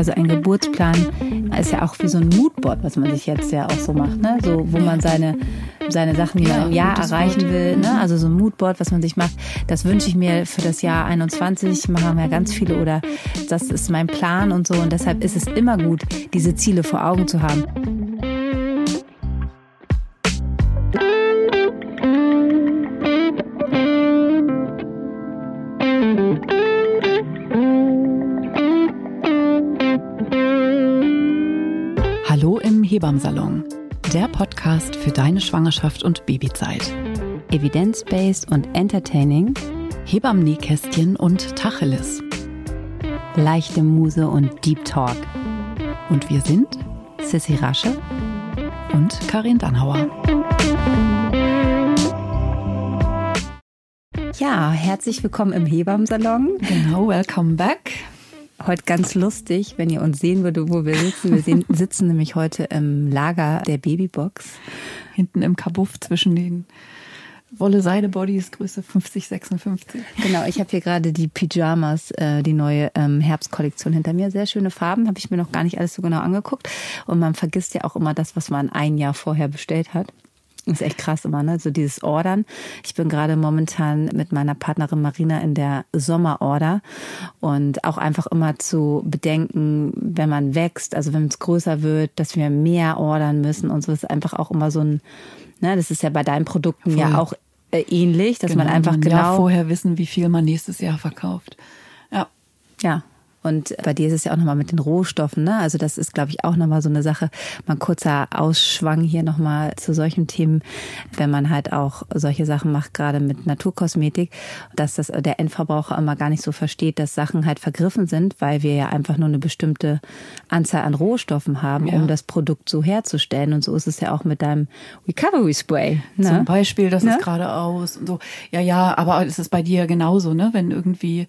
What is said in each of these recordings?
Also ein Geburtsplan ist ja auch wie so ein Moodboard, was man sich jetzt ja auch so macht, ne? So, wo man seine, seine Sachen, die man im Jahr erreichen will, ne? Also so ein Moodboard, was man sich macht. Das wünsche ich mir für das Jahr 21. Machen ja ganz viele oder das ist mein Plan und so. Und deshalb ist es immer gut, diese Ziele vor Augen zu haben. Hebammsalon, der Podcast für deine Schwangerschaft und Babyzeit. Evidence-based und entertaining, Hebammenkästchen und Tacheles. Leichte Muse und Deep Talk. Und wir sind Sissy Rasche und Karin Dannhauer. Ja, herzlich willkommen im Hebammsalon. Genau, welcome back heute ganz lustig, wenn ihr uns sehen würdet, wo wir sitzen. Wir sehen, sitzen nämlich heute im Lager der Babybox. Hinten im Kabuff zwischen den Wolle-Seide-Bodies, Größe 50, 56. Genau, ich habe hier gerade die Pyjamas, äh, die neue ähm, Herbstkollektion hinter mir. Sehr schöne Farben, habe ich mir noch gar nicht alles so genau angeguckt. Und man vergisst ja auch immer das, was man ein Jahr vorher bestellt hat. Das ist echt krass immer, ne? So dieses Ordern. Ich bin gerade momentan mit meiner Partnerin Marina in der Sommerorder und auch einfach immer zu bedenken, wenn man wächst, also wenn es größer wird, dass wir mehr ordern müssen und so ist einfach auch immer so ein, ne? Das ist ja bei deinen Produkten Voll. ja auch äh, ähnlich, dass genau, man einfach genau Jahr vorher wissen, wie viel man nächstes Jahr verkauft. Ja. Ja, und bei dir ist es ja auch nochmal mit den Rohstoffen, ne? Also das ist, glaube ich, auch nochmal so eine Sache. Mal kurzer Ausschwang hier nochmal zu solchen Themen, wenn man halt auch solche Sachen macht, gerade mit Naturkosmetik, dass das der Endverbraucher immer gar nicht so versteht, dass Sachen halt vergriffen sind, weil wir ja einfach nur eine bestimmte Anzahl an Rohstoffen haben, ja. um das Produkt so herzustellen. Und so ist es ja auch mit deinem Recovery Spray. Ne? Zum Beispiel, das ne? ist gerade aus und so. Ja, ja, aber es ist bei dir genauso, ne? Wenn irgendwie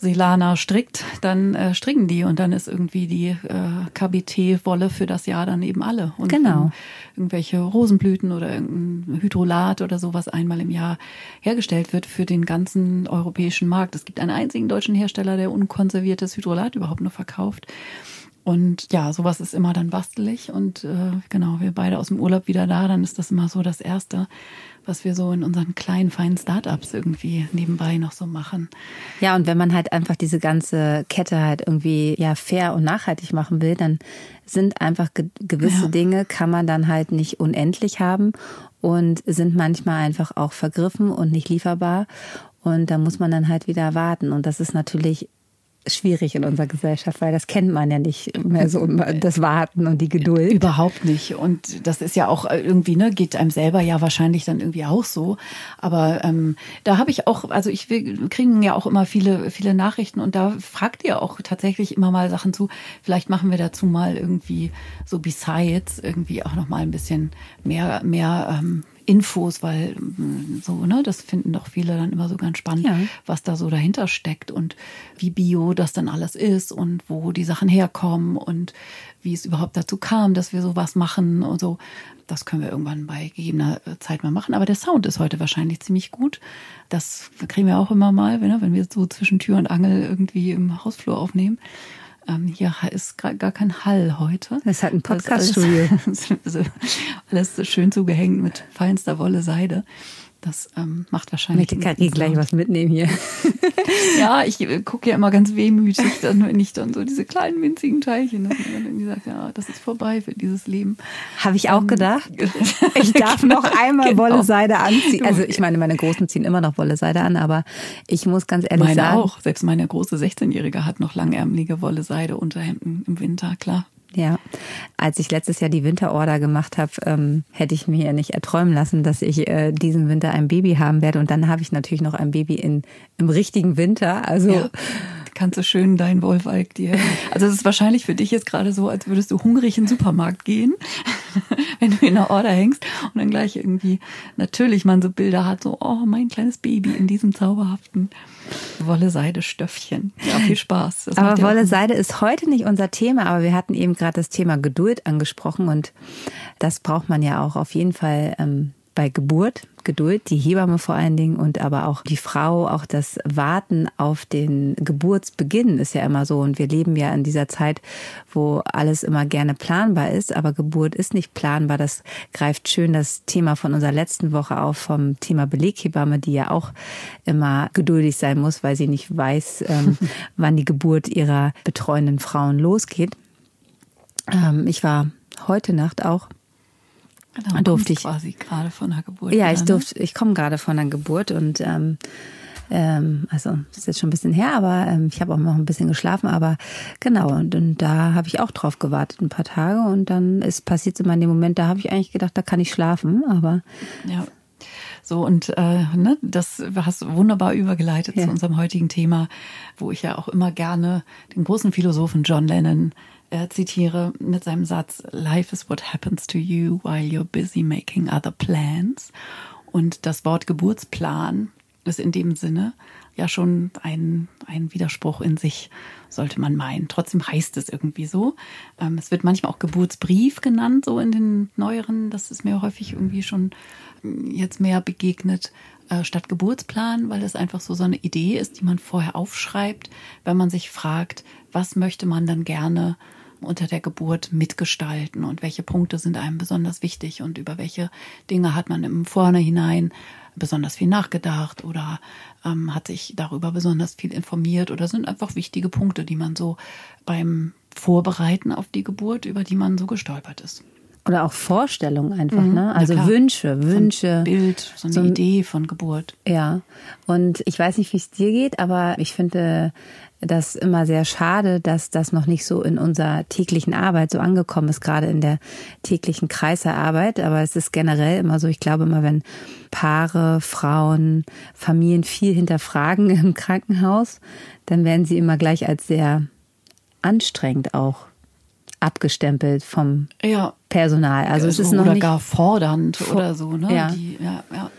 Silana strickt, dann äh, stricken die und dann ist irgendwie die äh, KBT-Wolle für das Jahr dann eben alle. Und genau. Irgendwelche Rosenblüten oder irgendein Hydrolat oder so, was einmal im Jahr hergestellt wird für den ganzen europäischen Markt. Es gibt einen einzigen deutschen Hersteller, der unkonserviertes Hydrolat überhaupt nur verkauft. Und ja, sowas ist immer dann bastelig. Und äh, genau, wir beide aus dem Urlaub wieder da, dann ist das immer so das Erste, was wir so in unseren kleinen, feinen Startups irgendwie nebenbei noch so machen. Ja, und wenn man halt einfach diese ganze Kette halt irgendwie ja fair und nachhaltig machen will, dann sind einfach ge gewisse ja. Dinge, kann man dann halt nicht unendlich haben und sind manchmal einfach auch vergriffen und nicht lieferbar. Und da muss man dann halt wieder warten. Und das ist natürlich schwierig in unserer Gesellschaft, weil das kennt man ja nicht mehr so, das Warten und die Geduld. Überhaupt nicht. Und das ist ja auch irgendwie, ne, geht einem selber ja wahrscheinlich dann irgendwie auch so. Aber ähm, da habe ich auch, also ich wir kriegen ja auch immer viele, viele Nachrichten und da fragt ihr auch tatsächlich immer mal Sachen zu. Vielleicht machen wir dazu mal irgendwie so besides irgendwie auch noch mal ein bisschen mehr, mehr ähm, Infos, weil mm, so, ne, das finden doch viele dann immer so ganz spannend, ja. was da so dahinter steckt und wie bio das dann alles ist und wo die Sachen herkommen und wie es überhaupt dazu kam, dass wir sowas machen und so. Das können wir irgendwann bei gegebener Zeit mal machen. Aber der Sound ist heute wahrscheinlich ziemlich gut. Das kriegen wir auch immer mal, wenn wir so zwischen Tür und Angel irgendwie im Hausflur aufnehmen. Ähm, hier ist gar, kein Hall heute. Es ist halt ein Podcaststudio. Alles, alles schön zugehängt mit feinster Wolle Seide. Das ähm, macht wahrscheinlich. Ich möchte gleich was mitnehmen hier. ja, ich äh, gucke ja immer ganz wehmütig, dann, wenn ich dann so diese kleinen winzigen Teilchen, dass man dann irgendwie sagt, ja, das ist vorbei für dieses Leben. Habe ich auch ähm, gedacht. Ich darf noch einmal genau. Wolle Seide anziehen. Also ich meine, meine Großen ziehen immer noch Wolle Seide an, aber ich muss ganz ehrlich meine sagen. Meine auch. Selbst meine große 16-Jährige hat noch langärmelige Wolle Seide Unterhemden im Winter, klar. Ja, als ich letztes Jahr die Winterorder gemacht habe, ähm, hätte ich mir ja nicht erträumen lassen, dass ich äh, diesen Winter ein Baby haben werde. Und dann habe ich natürlich noch ein Baby in, im richtigen Winter. Also ja kannst du schön dein Wolfalk dir. Also es ist wahrscheinlich für dich jetzt gerade so, als würdest du hungrig in den Supermarkt gehen, wenn du in der Order hängst und dann gleich irgendwie natürlich man so Bilder hat, so, oh, mein kleines Baby in diesem zauberhaften Wolle-Seide-Stöffchen. Ja, viel Spaß. Das aber Wolle-Seide ist heute nicht unser Thema, aber wir hatten eben gerade das Thema Geduld angesprochen und das braucht man ja auch auf jeden Fall ähm, bei Geburt, Geduld, die Hebamme vor allen Dingen und aber auch die Frau, auch das Warten auf den Geburtsbeginn ist ja immer so. Und wir leben ja in dieser Zeit, wo alles immer gerne planbar ist, aber Geburt ist nicht planbar. Das greift schön das Thema von unserer letzten Woche auf, vom Thema Beleghebamme, die ja auch immer geduldig sein muss, weil sie nicht weiß, ähm, wann die Geburt ihrer betreuenden Frauen losgeht. Ähm, ich war heute Nacht auch Genau, durfte ich quasi gerade von der Geburt. Ja, ich ne? durfte, ich komme gerade von der Geburt und ähm, ähm, also das ist jetzt schon ein bisschen her, aber ähm, ich habe auch noch ein bisschen geschlafen, aber genau und, und da habe ich auch drauf gewartet ein paar Tage und dann ist passiert immer in dem Moment, da habe ich eigentlich gedacht, da kann ich schlafen, aber ja. So, und äh, ne, das hast du wunderbar übergeleitet ja. zu unserem heutigen Thema, wo ich ja auch immer gerne den großen Philosophen John Lennon äh, zitiere mit seinem Satz, Life is what happens to you while you're busy making other plans. Und das Wort Geburtsplan ist in dem Sinne ja schon ein, ein Widerspruch in sich, sollte man meinen. Trotzdem heißt es irgendwie so. Ähm, es wird manchmal auch Geburtsbrief genannt, so in den neueren. Das ist mir häufig irgendwie schon mm, jetzt mehr begegnet äh, statt Geburtsplan, weil es einfach so so eine Idee ist, die man vorher aufschreibt, wenn man sich fragt, was möchte man dann gerne unter der Geburt mitgestalten und welche Punkte sind einem besonders wichtig und über welche Dinge hat man im Vornherein besonders viel nachgedacht oder ähm, hat sich darüber besonders viel informiert oder sind einfach wichtige Punkte, die man so beim Vorbereiten auf die Geburt, über die man so gestolpert ist. Oder auch Vorstellungen einfach, mhm, ne? Also Wünsche, Wünsche. So ein Bild, so eine so ein, Idee von Geburt. Ja. Und ich weiß nicht, wie es dir geht, aber ich finde das immer sehr schade, dass das noch nicht so in unserer täglichen Arbeit so angekommen ist, gerade in der täglichen Kreiserarbeit. Aber es ist generell immer so, ich glaube immer, wenn Paare, Frauen, Familien viel hinterfragen im Krankenhaus, dann werden sie immer gleich als sehr anstrengend auch abgestempelt vom ja. Personal. Also es ist noch oder nicht gar fordernd vor, oder so. Ne? Ja. Die, ja, ja.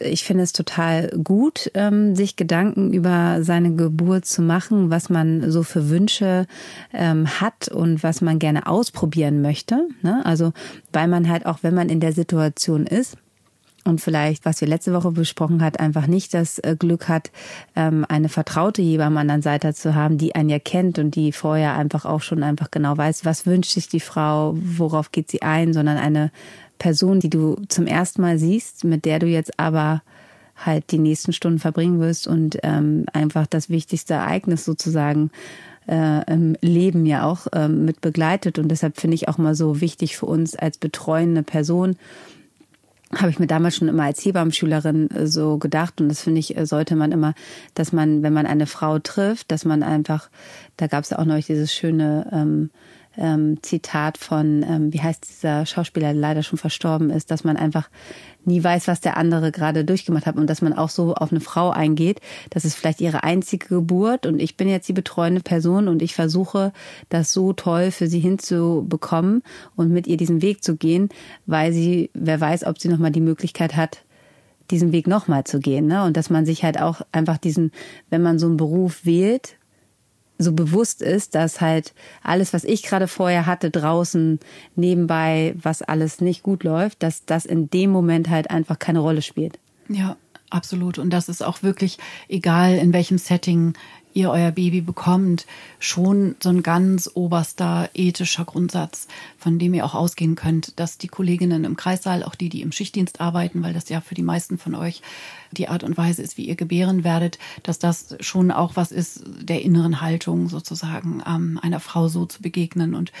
Ich finde es total gut, ähm, sich Gedanken über seine Geburt zu machen, was man so für Wünsche ähm, hat und was man gerne ausprobieren möchte. Ne? Also weil man halt auch, wenn man in der Situation ist, und vielleicht, was wir letzte Woche besprochen hat, einfach nicht das äh, Glück hat, ähm, eine vertraute Hebamme an der Seite zu haben, die einen ja kennt und die vorher einfach auch schon einfach genau weiß, was wünscht sich die Frau, worauf geht sie ein, sondern eine Person, die du zum ersten Mal siehst, mit der du jetzt aber halt die nächsten Stunden verbringen wirst und ähm, einfach das wichtigste Ereignis sozusagen äh, im Leben ja auch ähm, mit begleitet. Und deshalb finde ich auch mal so wichtig für uns als betreuende Person, habe ich mir damals schon immer als Hebammenschülerin äh, so gedacht. Und das finde ich, äh, sollte man immer, dass man, wenn man eine Frau trifft, dass man einfach, da gab es ja auch noch dieses schöne ähm, ähm, Zitat von, ähm, wie heißt dieser Schauspieler, der leider schon verstorben ist, dass man einfach nie weiß, was der andere gerade durchgemacht hat und dass man auch so auf eine Frau eingeht. Das ist vielleicht ihre einzige Geburt und ich bin jetzt die betreuende Person und ich versuche, das so toll für sie hinzubekommen und mit ihr diesen Weg zu gehen, weil sie, wer weiß, ob sie nochmal die Möglichkeit hat, diesen Weg nochmal zu gehen. Ne? Und dass man sich halt auch einfach diesen, wenn man so einen Beruf wählt, so bewusst ist, dass halt alles, was ich gerade vorher hatte, draußen nebenbei, was alles nicht gut läuft, dass das in dem Moment halt einfach keine Rolle spielt. Ja, absolut. Und das ist auch wirklich egal, in welchem Setting ihr euer Baby bekommt, schon so ein ganz oberster ethischer Grundsatz, von dem ihr auch ausgehen könnt, dass die Kolleginnen im Kreissaal, auch die, die im Schichtdienst arbeiten, weil das ja für die meisten von euch die Art und Weise ist, wie ihr gebären werdet, dass das schon auch was ist der inneren Haltung sozusagen, ähm, einer Frau so zu begegnen und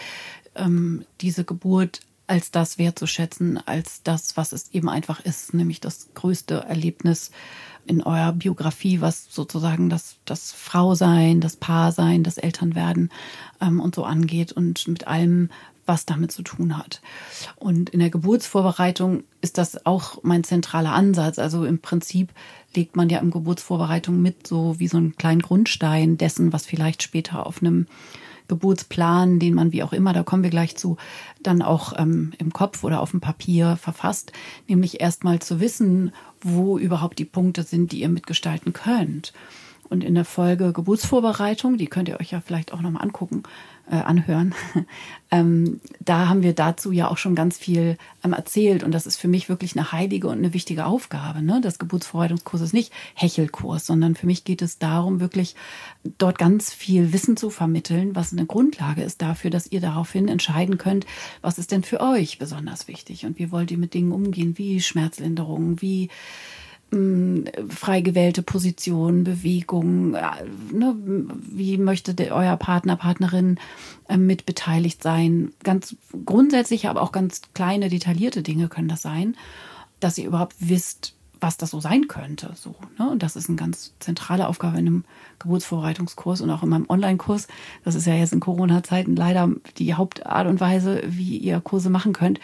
ähm, diese Geburt als das wertzuschätzen, als das, was es eben einfach ist, nämlich das größte Erlebnis in eurer Biografie, was sozusagen das, das Frausein, das Paarsein, das Elternwerden ähm, und so angeht und mit allem, was damit zu tun hat. Und in der Geburtsvorbereitung ist das auch mein zentraler Ansatz. Also im Prinzip legt man ja im Geburtsvorbereitung mit so wie so einen kleinen Grundstein dessen, was vielleicht später auf einem Geburtsplan, den man wie auch immer, da kommen wir gleich zu, dann auch ähm, im Kopf oder auf dem Papier verfasst, nämlich erstmal zu wissen, wo überhaupt die Punkte sind, die ihr mitgestalten könnt. Und in der Folge Geburtsvorbereitung, die könnt ihr euch ja vielleicht auch nochmal angucken, äh, anhören. ähm, da haben wir dazu ja auch schon ganz viel ähm, erzählt und das ist für mich wirklich eine heilige und eine wichtige Aufgabe. Ne? Das Geburtsvorbereitungskurs ist nicht Hechelkurs, sondern für mich geht es darum, wirklich dort ganz viel Wissen zu vermitteln, was eine Grundlage ist dafür, dass ihr daraufhin entscheiden könnt, was ist denn für euch besonders wichtig und wie wollt ihr mit Dingen umgehen, wie Schmerzlinderung, wie frei gewählte Position, Bewegung, äh, ne, wie möchte der, euer Partner, Partnerin äh, mit beteiligt sein. Ganz grundsätzlich, aber auch ganz kleine, detaillierte Dinge können das sein, dass ihr überhaupt wisst, was das so sein könnte. So, ne? Und das ist eine ganz zentrale Aufgabe in einem Geburtsvorbereitungskurs und auch in meinem Online-Kurs. Das ist ja jetzt in Corona-Zeiten leider die Hauptart und Weise, wie ihr Kurse machen könnt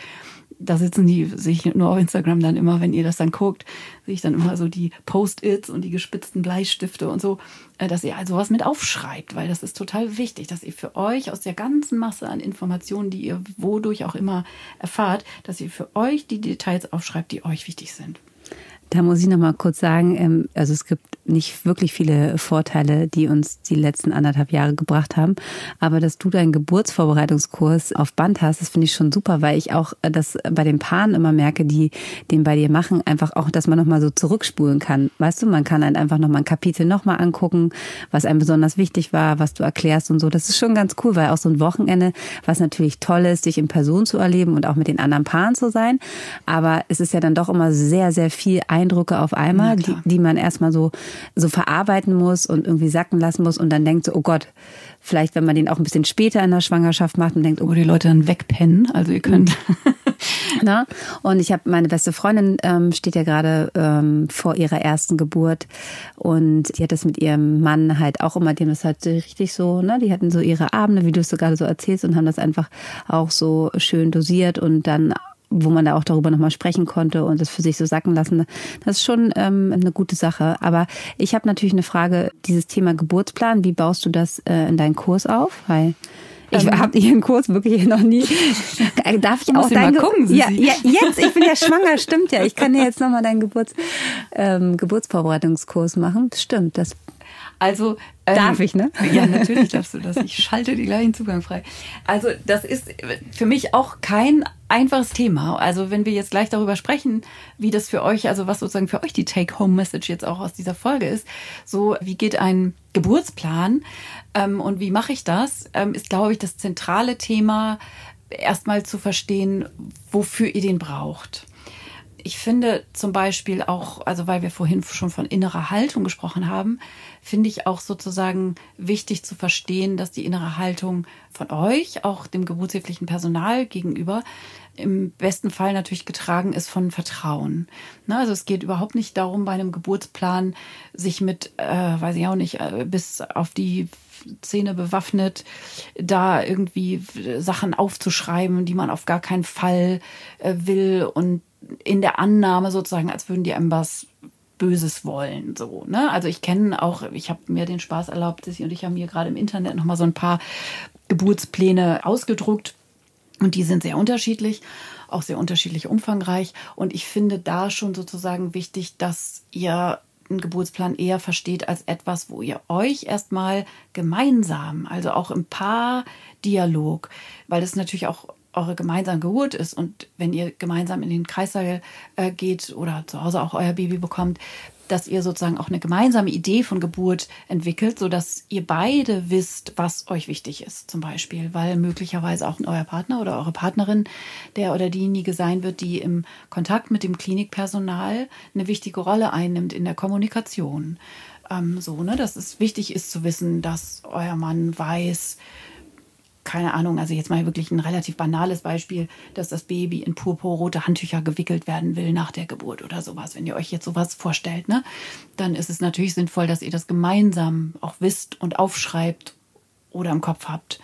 da sitzen die, sehe ich nur auf Instagram dann immer, wenn ihr das dann guckt, sehe ich dann immer so die Post-its und die gespitzten Bleistifte und so, äh, dass ihr also was mit aufschreibt, weil das ist total wichtig, dass ihr für euch aus der ganzen Masse an Informationen, die ihr wodurch auch immer erfahrt, dass ihr für euch die Details aufschreibt, die euch wichtig sind. Da muss ich noch mal kurz sagen, ähm, also es gibt nicht wirklich viele Vorteile, die uns die letzten anderthalb Jahre gebracht haben. Aber dass du deinen Geburtsvorbereitungskurs auf Band hast, das finde ich schon super, weil ich auch das bei den Paaren immer merke, die den bei dir machen, einfach auch, dass man noch mal so zurückspulen kann. Weißt du, man kann halt einfach noch mal ein Kapitel noch mal angucken, was einem besonders wichtig war, was du erklärst und so. Das ist schon ganz cool, weil auch so ein Wochenende, was natürlich toll ist, dich in Person zu erleben und auch mit den anderen Paaren zu sein. Aber es ist ja dann doch immer sehr, sehr viel Eindrücke auf einmal, die, die man erstmal so, so verarbeiten muss und irgendwie sacken lassen muss und dann denkt so, oh Gott, vielleicht wenn man den auch ein bisschen später in der Schwangerschaft macht und denkt, oh, die Leute dann wegpennen, also ihr könnt. Na? Und ich habe meine beste Freundin ähm, steht ja gerade ähm, vor ihrer ersten Geburt und die hat das mit ihrem Mann halt auch immer, die haben das halt richtig so, ne? Die hatten so ihre Abende, wie du es so gerade so erzählst und haben das einfach auch so schön dosiert und dann wo man da auch darüber nochmal sprechen konnte und das für sich so sacken lassen. Das ist schon ähm, eine gute Sache. Aber ich habe natürlich eine Frage, dieses Thema Geburtsplan, wie baust du das äh, in deinen Kurs auf? Weil ich ähm, habe Ihren Kurs wirklich noch nie. Darf ich auch deinen gucken, ja, ja, jetzt, ich bin ja schwanger, stimmt ja. Ich kann dir jetzt nochmal deinen Geburts, ähm, Geburtsvorbereitungskurs machen. Stimmt, das also ähm, darf ich, ne? Ja, natürlich darfst du das. Ich schalte die gleichen Zugang frei. Also das ist für mich auch kein einfaches Thema. Also wenn wir jetzt gleich darüber sprechen, wie das für euch, also was sozusagen für euch die Take-Home-Message jetzt auch aus dieser Folge ist, so wie geht ein Geburtsplan ähm, und wie mache ich das, ähm, ist glaube ich das zentrale Thema, erstmal zu verstehen, wofür ihr den braucht ich finde zum Beispiel auch, also weil wir vorhin schon von innerer Haltung gesprochen haben, finde ich auch sozusagen wichtig zu verstehen, dass die innere Haltung von euch, auch dem geburtshilflichen Personal gegenüber, im besten Fall natürlich getragen ist von Vertrauen. Ne, also es geht überhaupt nicht darum, bei einem Geburtsplan sich mit, äh, weiß ich auch nicht, äh, bis auf die Zähne bewaffnet, da irgendwie Sachen aufzuschreiben, die man auf gar keinen Fall äh, will und in der Annahme sozusagen, als würden die was Böses wollen. So, ne? Also ich kenne auch, ich habe mir den Spaß erlaubt, Sissi und ich haben mir gerade im Internet nochmal so ein paar Geburtspläne ausgedruckt. Und die sind sehr unterschiedlich, auch sehr unterschiedlich umfangreich. Und ich finde da schon sozusagen wichtig, dass ihr einen Geburtsplan eher versteht als etwas, wo ihr euch erstmal gemeinsam, also auch im Paar-Dialog, weil das natürlich auch eure gemeinsame Geburt ist und wenn ihr gemeinsam in den Kreissaal äh, geht oder zu Hause auch euer Baby bekommt, dass ihr sozusagen auch eine gemeinsame Idee von Geburt entwickelt, sodass ihr beide wisst, was euch wichtig ist, zum Beispiel, weil möglicherweise auch euer Partner oder eure Partnerin, der oder diejenige sein wird, die im Kontakt mit dem Klinikpersonal eine wichtige Rolle einnimmt in der Kommunikation. Ähm, so, ne, dass es wichtig ist zu wissen, dass euer Mann weiß, keine Ahnung, also jetzt mal wirklich ein relativ banales Beispiel, dass das Baby in purpurrote Handtücher gewickelt werden will nach der Geburt oder sowas. Wenn ihr euch jetzt sowas vorstellt, ne, dann ist es natürlich sinnvoll, dass ihr das gemeinsam auch wisst und aufschreibt oder im Kopf habt.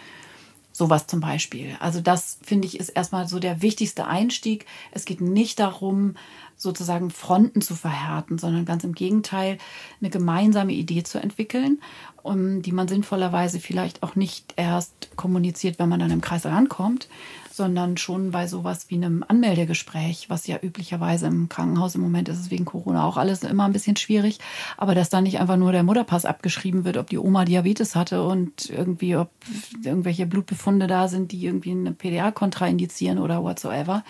Sowas zum Beispiel. Also das finde ich ist erstmal so der wichtigste Einstieg. Es geht nicht darum, sozusagen Fronten zu verhärten, sondern ganz im Gegenteil, eine gemeinsame Idee zu entwickeln, um, die man sinnvollerweise vielleicht auch nicht erst kommuniziert, wenn man dann im Kreis ankommt, sondern schon bei sowas wie einem Anmeldegespräch, was ja üblicherweise im Krankenhaus im Moment ist es wegen Corona auch alles immer ein bisschen schwierig, aber dass da nicht einfach nur der Mutterpass abgeschrieben wird, ob die Oma Diabetes hatte und irgendwie, ob irgendwelche Blutbefunde da sind, die irgendwie eine PDA kontraindizieren oder whatsoever,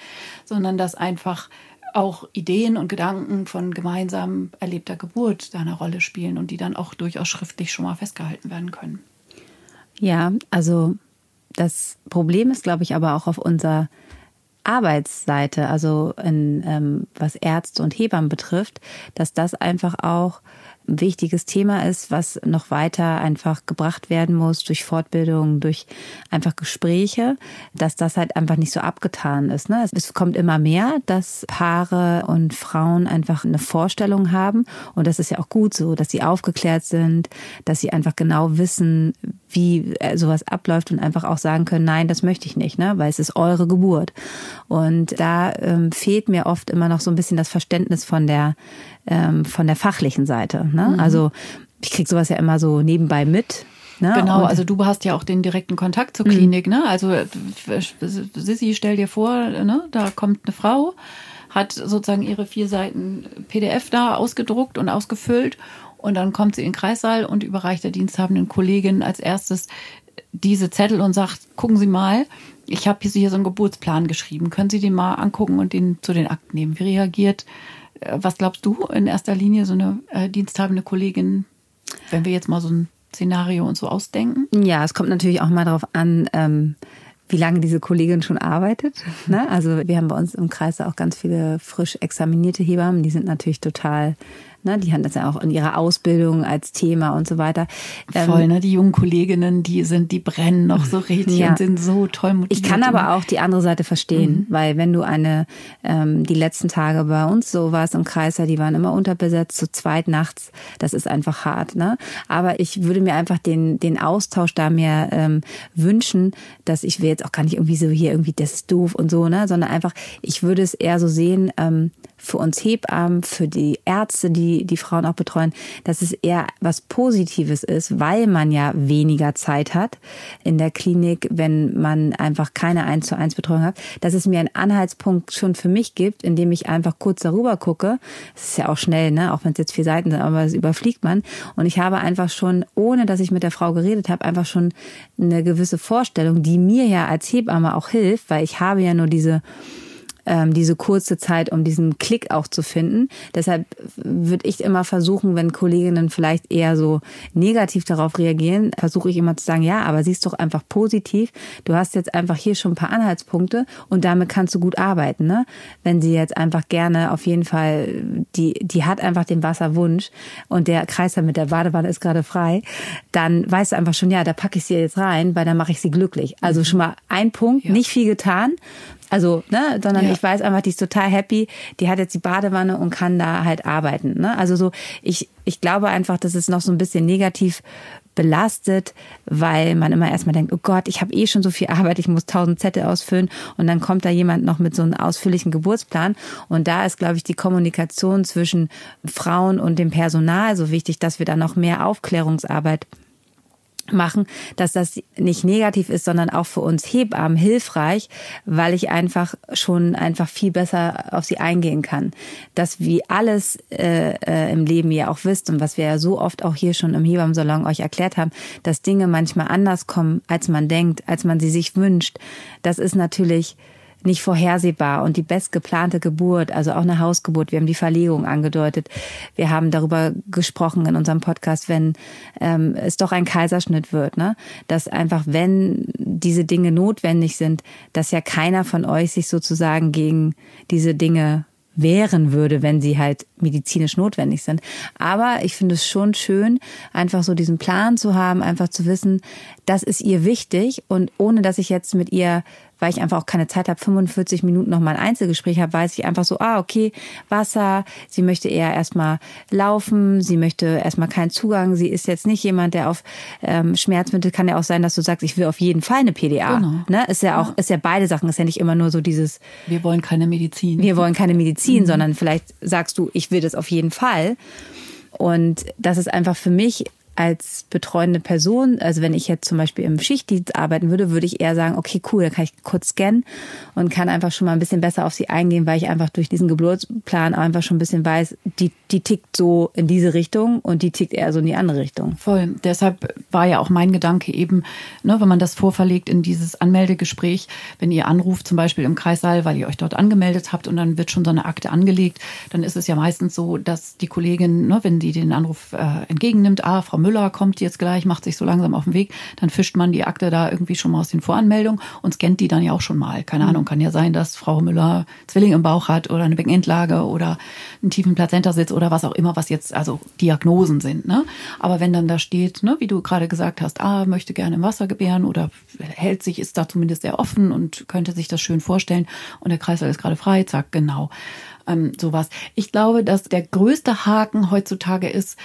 sondern dass einfach auch Ideen und Gedanken von gemeinsam erlebter Geburt da eine Rolle spielen und die dann auch durchaus schriftlich schon mal festgehalten werden können. Ja, also das Problem ist, glaube ich, aber auch auf unserer Arbeitsseite, also in, ähm, was Ärzte und Hebammen betrifft, dass das einfach auch wichtiges Thema ist, was noch weiter einfach gebracht werden muss durch Fortbildung, durch einfach Gespräche, dass das halt einfach nicht so abgetan ist. Ne? Es kommt immer mehr, dass Paare und Frauen einfach eine Vorstellung haben und das ist ja auch gut so, dass sie aufgeklärt sind, dass sie einfach genau wissen, wie äh, sowas abläuft und einfach auch sagen können, nein, das möchte ich nicht, ne? weil es ist eure Geburt. Und da ähm, fehlt mir oft immer noch so ein bisschen das Verständnis von der ähm, von der fachlichen Seite. Ne? Mhm. Also ich krieg sowas ja immer so nebenbei mit. Ne? Genau, und also du hast ja auch den direkten Kontakt zur Klinik. Mhm. Ne? Also Sissi, stell dir vor, ne? da kommt eine Frau, hat sozusagen ihre vier Seiten PDF da ausgedruckt und ausgefüllt und dann kommt sie in den Kreissaal und überreicht der diensthabenden Kollegin als erstes diese Zettel und sagt, gucken Sie mal, ich habe hier so einen Geburtsplan geschrieben. Können Sie den mal angucken und den zu den Akten nehmen? Wie reagiert was glaubst du in erster Linie, so eine äh, diensthabende Kollegin, wenn wir jetzt mal so ein Szenario und so ausdenken? Ja, es kommt natürlich auch mal darauf an, ähm, wie lange diese Kollegin schon arbeitet. Ne? Also wir haben bei uns im Kreis auch ganz viele frisch examinierte Hebammen, die sind natürlich total Ne, die haben das ja auch in ihrer Ausbildung als Thema und so weiter. Ähm, Voll, ne? Die jungen Kolleginnen, die sind, die brennen noch so richtig ja. und sind so toll motiviert. Ich kann aber auch die andere Seite verstehen, mhm. weil wenn du eine, ähm, die letzten Tage bei uns so warst im Kreiser, die waren immer unterbesetzt, zu zweit nachts, das ist einfach hart, ne? Aber ich würde mir einfach den, den Austausch da mehr ähm, wünschen, dass ich will jetzt auch gar nicht irgendwie so hier irgendwie, das ist doof und so, ne? Sondern einfach, ich würde es eher so sehen, ähm, für uns Hebammen, für die Ärzte, die die Frauen auch betreuen, dass es eher was Positives ist, weil man ja weniger Zeit hat in der Klinik, wenn man einfach keine 1 zu 1 Betreuung hat, dass es mir einen Anhaltspunkt schon für mich gibt, indem ich einfach kurz darüber gucke. Das ist ja auch schnell, ne? auch wenn es jetzt vier Seiten sind, aber das überfliegt man. Und ich habe einfach schon, ohne dass ich mit der Frau geredet habe, einfach schon eine gewisse Vorstellung, die mir ja als Hebamme auch hilft, weil ich habe ja nur diese ähm, diese kurze Zeit, um diesen Klick auch zu finden. Deshalb würde ich immer versuchen, wenn Kolleginnen vielleicht eher so negativ darauf reagieren, versuche ich immer zu sagen, ja, aber siehst doch einfach positiv. Du hast jetzt einfach hier schon ein paar Anhaltspunkte und damit kannst du gut arbeiten. Ne? Wenn sie jetzt einfach gerne auf jeden Fall, die, die hat einfach den Wasserwunsch und der Kreislauf mit der Badewanne ist gerade frei, dann weißt du einfach schon, ja, da packe ich sie jetzt rein, weil dann mache ich sie glücklich. Also mhm. schon mal ein Punkt, ja. nicht viel getan, also, ne, sondern ja. ich weiß einfach, die ist total happy, die hat jetzt die Badewanne und kann da halt arbeiten. Ne? Also so, ich, ich glaube einfach, dass es noch so ein bisschen negativ belastet, weil man immer erstmal denkt, oh Gott, ich habe eh schon so viel Arbeit, ich muss tausend Zettel ausfüllen und dann kommt da jemand noch mit so einem ausführlichen Geburtsplan und da ist, glaube ich, die Kommunikation zwischen Frauen und dem Personal so wichtig, dass wir da noch mehr Aufklärungsarbeit machen, dass das nicht negativ ist, sondern auch für uns Hebammen hilfreich, weil ich einfach schon einfach viel besser auf sie eingehen kann. Dass wie alles äh, äh, im Leben ihr auch wisst und was wir ja so oft auch hier schon im Hebammensalon euch erklärt haben, dass Dinge manchmal anders kommen, als man denkt, als man sie sich wünscht. Das ist natürlich nicht vorhersehbar und die bestgeplante Geburt, also auch eine Hausgeburt, wir haben die Verlegung angedeutet, wir haben darüber gesprochen in unserem Podcast, wenn ähm, es doch ein Kaiserschnitt wird, ne? dass einfach, wenn diese Dinge notwendig sind, dass ja keiner von euch sich sozusagen gegen diese Dinge wehren würde, wenn sie halt medizinisch notwendig sind. Aber ich finde es schon schön, einfach so diesen Plan zu haben, einfach zu wissen, das ist ihr wichtig und ohne dass ich jetzt mit ihr weil ich einfach auch keine Zeit habe, 45 Minuten noch mal ein Einzelgespräch habe, weiß ich einfach so, ah, okay, Wasser, sie möchte eher erstmal laufen, sie möchte erstmal keinen Zugang, sie ist jetzt nicht jemand, der auf ähm, Schmerzmittel, kann ja auch sein, dass du sagst, ich will auf jeden Fall eine PDA. Genau. Ne? Ist ja auch, ja. ist ja beide Sachen, ist ja nicht immer nur so dieses Wir wollen keine Medizin. Wir wollen keine Medizin, mhm. sondern vielleicht sagst du, ich will das auf jeden Fall. Und das ist einfach für mich als betreuende Person, also wenn ich jetzt zum Beispiel im Schichtdienst arbeiten würde, würde ich eher sagen, okay, cool, dann kann ich kurz scannen und kann einfach schon mal ein bisschen besser auf sie eingehen, weil ich einfach durch diesen Geburtsplan einfach schon ein bisschen weiß, die, die tickt so in diese Richtung und die tickt eher so in die andere Richtung. Voll. Deshalb war ja auch mein Gedanke eben, ne, wenn man das vorverlegt in dieses Anmeldegespräch, wenn ihr anruft, zum Beispiel im Kreissaal, weil ihr euch dort angemeldet habt und dann wird schon so eine Akte angelegt, dann ist es ja meistens so, dass die Kollegin, ne, wenn die den Anruf äh, entgegennimmt, ah, Frau Müller kommt jetzt gleich, macht sich so langsam auf den Weg, dann fischt man die Akte da irgendwie schon mal aus den Voranmeldungen und scannt die dann ja auch schon mal. Keine mhm. Ahnung, kann ja sein, dass Frau Müller Zwilling im Bauch hat oder eine Beckenendlage oder einen tiefen Plazentasitz oder was auch immer, was jetzt also Diagnosen sind. Ne? Aber wenn dann da steht, ne, wie du gerade gesagt hast, ah, möchte gerne im Wasser gebären oder hält sich, ist da zumindest sehr offen und könnte sich das schön vorstellen und der Kreislauf ist gerade frei, zack, genau ähm, sowas. Ich glaube, dass der größte Haken heutzutage ist,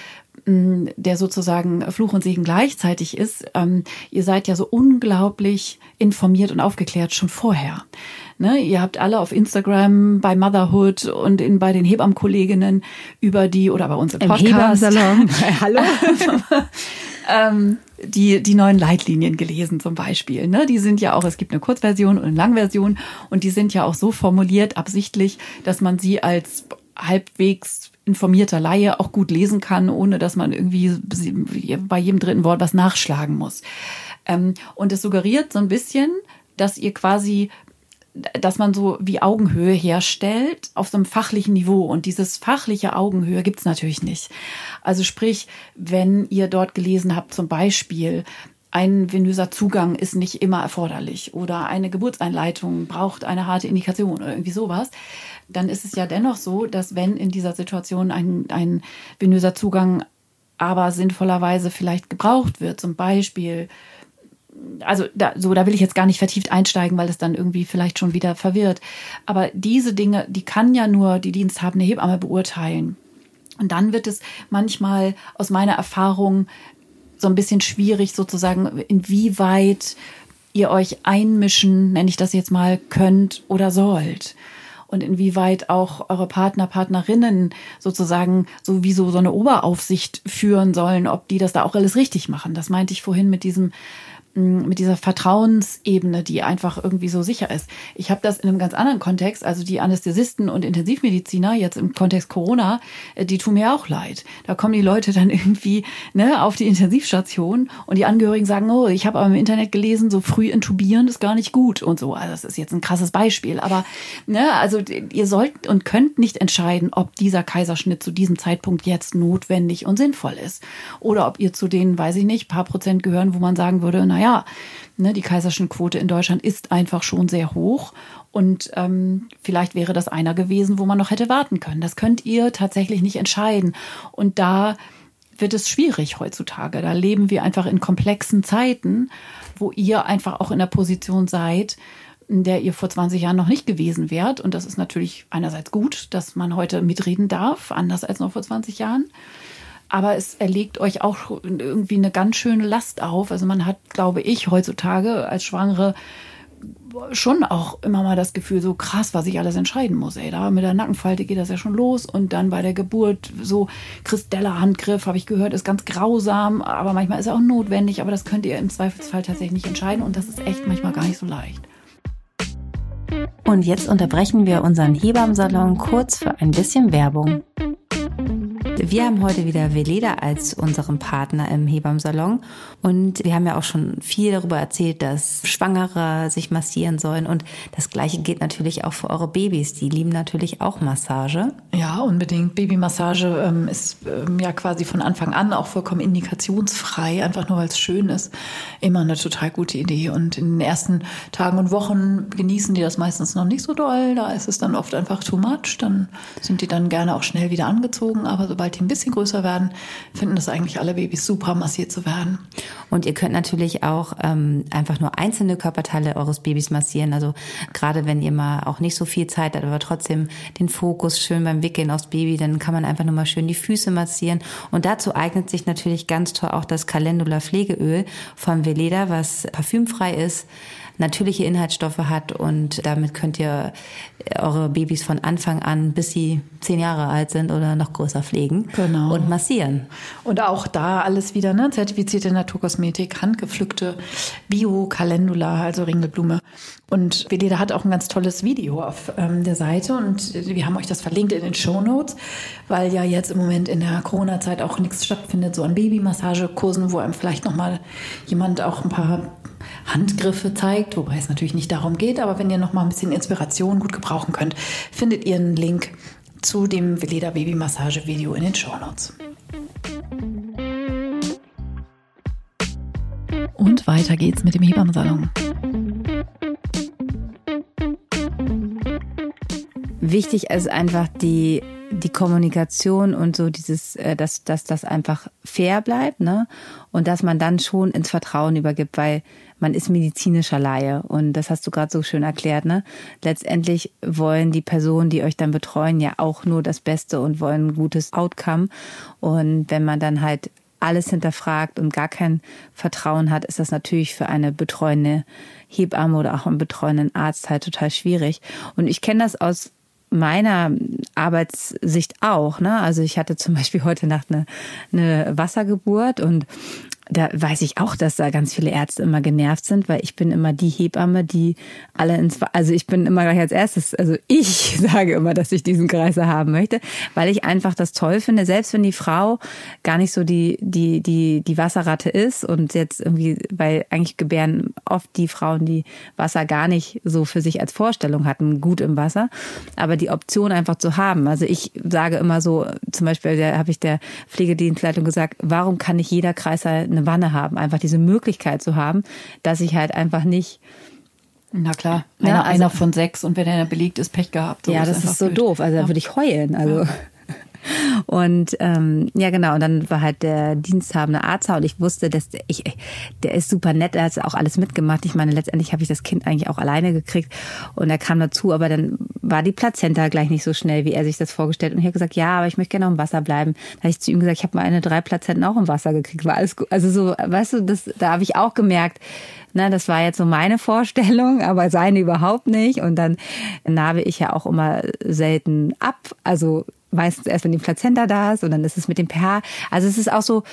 der sozusagen Fluch und Segen gleichzeitig ist. Ähm, ihr seid ja so unglaublich informiert und aufgeklärt schon vorher. Ne? Ihr habt alle auf Instagram bei Motherhood und in, bei den Hebammenkolleginnen über die oder bei uns im Podcast. Im Hallo. ähm, die, die neuen Leitlinien gelesen zum Beispiel. Ne? Die sind ja auch, es gibt eine Kurzversion und eine Langversion und die sind ja auch so formuliert, absichtlich, dass man sie als halbwegs informierter Laie auch gut lesen kann, ohne dass man irgendwie bei jedem dritten Wort was nachschlagen muss. Ähm, und es suggeriert so ein bisschen, dass ihr quasi dass man so wie Augenhöhe herstellt auf so einem fachlichen Niveau. Und dieses fachliche Augenhöhe gibt's natürlich nicht. Also sprich, wenn ihr dort gelesen habt, zum Beispiel, ein venöser Zugang ist nicht immer erforderlich oder eine Geburtseinleitung braucht eine harte Indikation oder irgendwie sowas, dann ist es ja dennoch so, dass wenn in dieser Situation ein, ein venöser Zugang aber sinnvollerweise vielleicht gebraucht wird, zum Beispiel also da, so, da will ich jetzt gar nicht vertieft einsteigen, weil es dann irgendwie vielleicht schon wieder verwirrt. Aber diese Dinge, die kann ja nur die diensthabende Hebamme beurteilen. Und dann wird es manchmal aus meiner Erfahrung so ein bisschen schwierig, sozusagen, inwieweit ihr euch einmischen, nenne ich das jetzt mal, könnt oder sollt und inwieweit auch eure Partner, Partnerinnen sozusagen sowieso so eine Oberaufsicht führen sollen, ob die das da auch alles richtig machen. Das meinte ich vorhin mit diesem mit dieser Vertrauensebene, die einfach irgendwie so sicher ist. Ich habe das in einem ganz anderen Kontext, also die Anästhesisten und Intensivmediziner jetzt im Kontext Corona, äh, die tun mir auch leid. Da kommen die Leute dann irgendwie ne, auf die Intensivstation und die Angehörigen sagen, oh, ich habe aber im Internet gelesen, so früh intubieren ist gar nicht gut und so. Also das ist jetzt ein krasses Beispiel, aber ne, also ihr sollt und könnt nicht entscheiden, ob dieser Kaiserschnitt zu diesem Zeitpunkt jetzt notwendig und sinnvoll ist oder ob ihr zu den, weiß ich nicht, paar Prozent gehören, wo man sagen würde, na naja, ne, die Kaiserschnittquote in Deutschland ist einfach schon sehr hoch. Und ähm, vielleicht wäre das einer gewesen, wo man noch hätte warten können. Das könnt ihr tatsächlich nicht entscheiden. Und da wird es schwierig heutzutage. Da leben wir einfach in komplexen Zeiten, wo ihr einfach auch in der Position seid, in der ihr vor 20 Jahren noch nicht gewesen wärt. Und das ist natürlich einerseits gut, dass man heute mitreden darf, anders als noch vor 20 Jahren aber es erlegt euch auch irgendwie eine ganz schöne Last auf. Also man hat, glaube ich, heutzutage als Schwangere schon auch immer mal das Gefühl, so krass, was ich alles entscheiden muss. Ey, da mit der Nackenfalte geht das ja schon los und dann bei der Geburt so Christella-Handgriff, habe ich gehört, ist ganz grausam, aber manchmal ist er auch notwendig, aber das könnt ihr im Zweifelsfall tatsächlich nicht entscheiden und das ist echt manchmal gar nicht so leicht. Und jetzt unterbrechen wir unseren Hebammsalon kurz für ein bisschen Werbung. Wir haben heute wieder Veleda als unseren Partner im Hebammsalon und wir haben ja auch schon viel darüber erzählt, dass Schwangere sich massieren sollen und das Gleiche geht natürlich auch für eure Babys. Die lieben natürlich auch Massage. Ja, unbedingt. Babymassage ähm, ist ähm, ja quasi von Anfang an auch vollkommen indikationsfrei, einfach nur weil es schön ist. Immer eine total gute Idee und in den ersten Tagen und Wochen genießen die das meistens noch nicht so doll. Da ist es dann oft einfach too much. Dann sind die dann gerne auch schnell wieder angezogen, aber sobald sobald die ein bisschen größer werden, finden das eigentlich alle Babys super, massiert zu werden. Und ihr könnt natürlich auch ähm, einfach nur einzelne Körperteile eures Babys massieren. Also gerade wenn ihr mal auch nicht so viel Zeit habt, aber trotzdem den Fokus schön beim Wickeln aufs Baby, dann kann man einfach nur mal schön die Füße massieren. Und dazu eignet sich natürlich ganz toll auch das Calendula Pflegeöl von Veleda, was parfümfrei ist natürliche Inhaltsstoffe hat und damit könnt ihr eure Babys von Anfang an, bis sie zehn Jahre alt sind oder noch größer pflegen Genau. und massieren. Und auch da alles wieder, ne? Zertifizierte Naturkosmetik, handgepflückte Bio-Calendula, also Ringelblume. Und Veleda hat auch ein ganz tolles Video auf ähm, der Seite und wir haben euch das verlinkt in den Show Notes, weil ja jetzt im Moment in der Corona-Zeit auch nichts stattfindet, so an Babymassagekursen, wo einem vielleicht nochmal jemand auch ein paar Handgriffe zeigt, wobei es natürlich nicht darum geht, aber wenn ihr noch mal ein bisschen Inspiration gut gebrauchen könnt, findet ihr einen Link zu dem Veleda Baby Massage Video in den Show Notes. Und weiter geht's mit dem Hebammensalon. Wichtig ist einfach die, die Kommunikation und so dieses, äh, dass, dass das einfach fair bleibt, ne? Und dass man dann schon ins Vertrauen übergibt, weil man ist medizinischer Laie. Und das hast du gerade so schön erklärt, ne? Letztendlich wollen die Personen, die euch dann betreuen, ja auch nur das Beste und wollen ein gutes Outcome. Und wenn man dann halt alles hinterfragt und gar kein Vertrauen hat, ist das natürlich für eine betreuende Hebamme oder auch einen betreuenden Arzt halt total schwierig. Und ich kenne das aus meiner Arbeitssicht auch. Ne? Also ich hatte zum Beispiel heute Nacht eine, eine Wassergeburt und da weiß ich auch, dass da ganz viele Ärzte immer genervt sind, weil ich bin immer die Hebamme, die alle ins, also ich bin immer gleich als erstes, also ich sage immer, dass ich diesen Kreiser haben möchte, weil ich einfach das toll finde, selbst wenn die Frau gar nicht so die, die, die, die Wasserratte ist und jetzt irgendwie, weil eigentlich gebären oft die Frauen, die Wasser gar nicht so für sich als Vorstellung hatten, gut im Wasser, aber die Option einfach zu haben. Also ich sage immer so, zum Beispiel, da habe ich der Pflegedienstleitung gesagt, warum kann nicht jeder Kreiser eine Wanne haben, einfach diese Möglichkeit zu haben, dass ich halt einfach nicht Na klar, Ja, einer, also- einer von sechs und wenn er belegt ist, Pech gehabt. So ja, das einfach ist so blöd. doof. Also da Ja. würde ich heulen. Also. Und ähm, ja, genau. Und dann war halt der diensthabende Arzt und ich wusste, dass der, ich, der ist super nett. Er hat auch alles mitgemacht. Ich meine, letztendlich habe ich das Kind eigentlich auch alleine gekriegt und er kam dazu, aber dann war die Plazenta gleich nicht so schnell, wie er sich das vorgestellt. Und ich habe gesagt, ja, aber ich möchte gerne noch im Wasser bleiben. Da habe ich zu ihm gesagt, ich habe mal eine drei Plazenten auch im Wasser gekriegt. War alles gut. Also so, weißt du, das, da habe ich auch gemerkt, na, das war jetzt so meine Vorstellung, aber seine überhaupt nicht. Und dann narbe ich ja auch immer selten ab. Also meistens erst, wenn die Plazenta da ist und dann ist es mit dem pH. Also es ist auch so,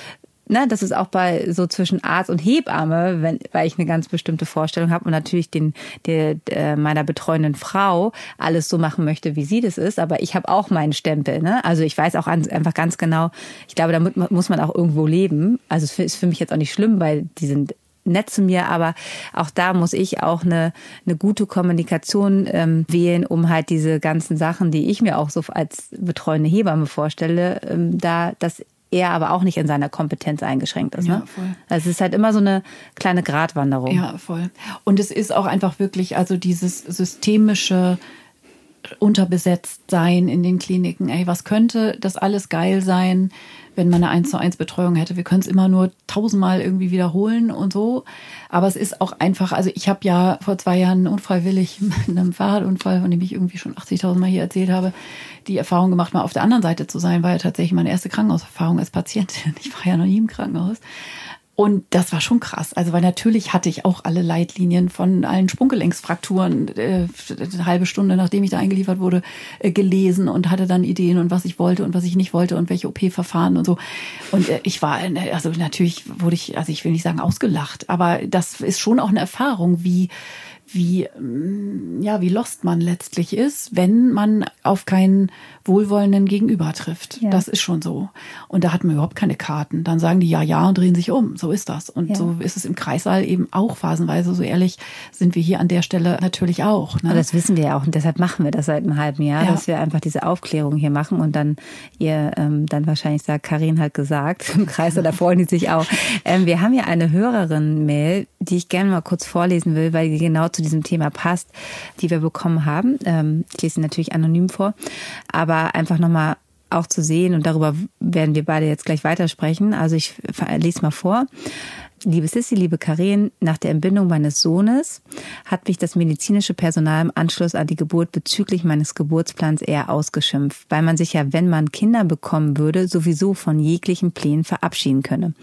ne, das ist auch bei so zwischen Arzt und Hebamme, wenn, weil ich eine ganz bestimmte Vorstellung habe und natürlich den der, der meiner betreuenden Frau alles so machen möchte, wie sie das ist. Aber ich habe auch meinen Stempel. Ne? Also ich weiß auch einfach ganz genau. Ich glaube, damit mu- muss man auch irgendwo leben. Also es ist für mich jetzt auch nicht schlimm, weil die sind nett zu mir, aber auch da muss ich auch eine, eine gute Kommunikation ähm, wählen, um halt diese ganzen Sachen, die ich mir auch so als betreuende Hebamme vorstelle, ähm, da dass er aber auch nicht in seiner Kompetenz eingeschränkt ist. Ja, ne? voll. Also es ist halt immer so eine kleine Gratwanderung. Ja, voll. Und es ist auch einfach wirklich, also dieses systemische unterbesetzt sein in den Kliniken. Ey, was könnte das alles geil sein, wenn man eine 1 zu 1 Betreuung hätte? Wir können es immer nur tausendmal irgendwie wiederholen und so. Aber es ist auch einfach, also ich habe ja vor zwei Jahren unfreiwillig mit einem Fahrradunfall, von dem ich irgendwie schon 80.000 Mal hier erzählt habe, die Erfahrung gemacht, mal auf der anderen Seite zu sein, war ja tatsächlich meine erste Krankenhauserfahrung als Patientin. Ich war ja noch nie im Krankenhaus. Und das war schon krass. Also, weil natürlich hatte ich auch alle Leitlinien von allen Sprunggelenksfrakturen äh, eine halbe Stunde, nachdem ich da eingeliefert wurde, äh, gelesen und hatte dann Ideen und was ich wollte und was ich nicht wollte und welche OP-Verfahren und so. Und äh, ich war, äh, also natürlich wurde ich, also ich will nicht sagen ausgelacht, aber das ist schon auch eine Erfahrung, wie wie mm, ja wie lost man letztlich ist, wenn man auf keinen wohlwollenden Gegenüber trifft. Ja. Das ist schon so. Und da hat man überhaupt keine Karten. Dann sagen die ja ja und drehen sich um. So ist das. Und Ja. so ist es im Kreissaal eben auch phasenweise. So ehrlich sind wir hier an der Stelle natürlich auch. Ne? Aber das wissen wir ja auch und deshalb machen wir das seit einem halben Jahr, Ja. dass wir einfach diese Aufklärung hier machen und dann ihr ähm, dann wahrscheinlich sagt, Karin hat gesagt, im Kreis da freuen die sich auch. Ähm, wir haben hier eine Hörerin-Mail, die ich gerne mal kurz vorlesen will, weil die genau zu diesem Thema passt, die wir bekommen haben. Ähm, ich lese sie natürlich anonym vor, aber einfach nochmal auch zu sehen und darüber werden wir beide jetzt gleich weitersprechen. Also ich lese mal vor. Liebe Sissi, liebe Karin, nach der Entbindung meines Sohnes hat mich das medizinische Personal im Anschluss an die Geburt bezüglich meines Geburtsplans eher ausgeschimpft, weil man sich ja, wenn man Kinder bekommen würde, sowieso von jeglichen Plänen verabschieden könne.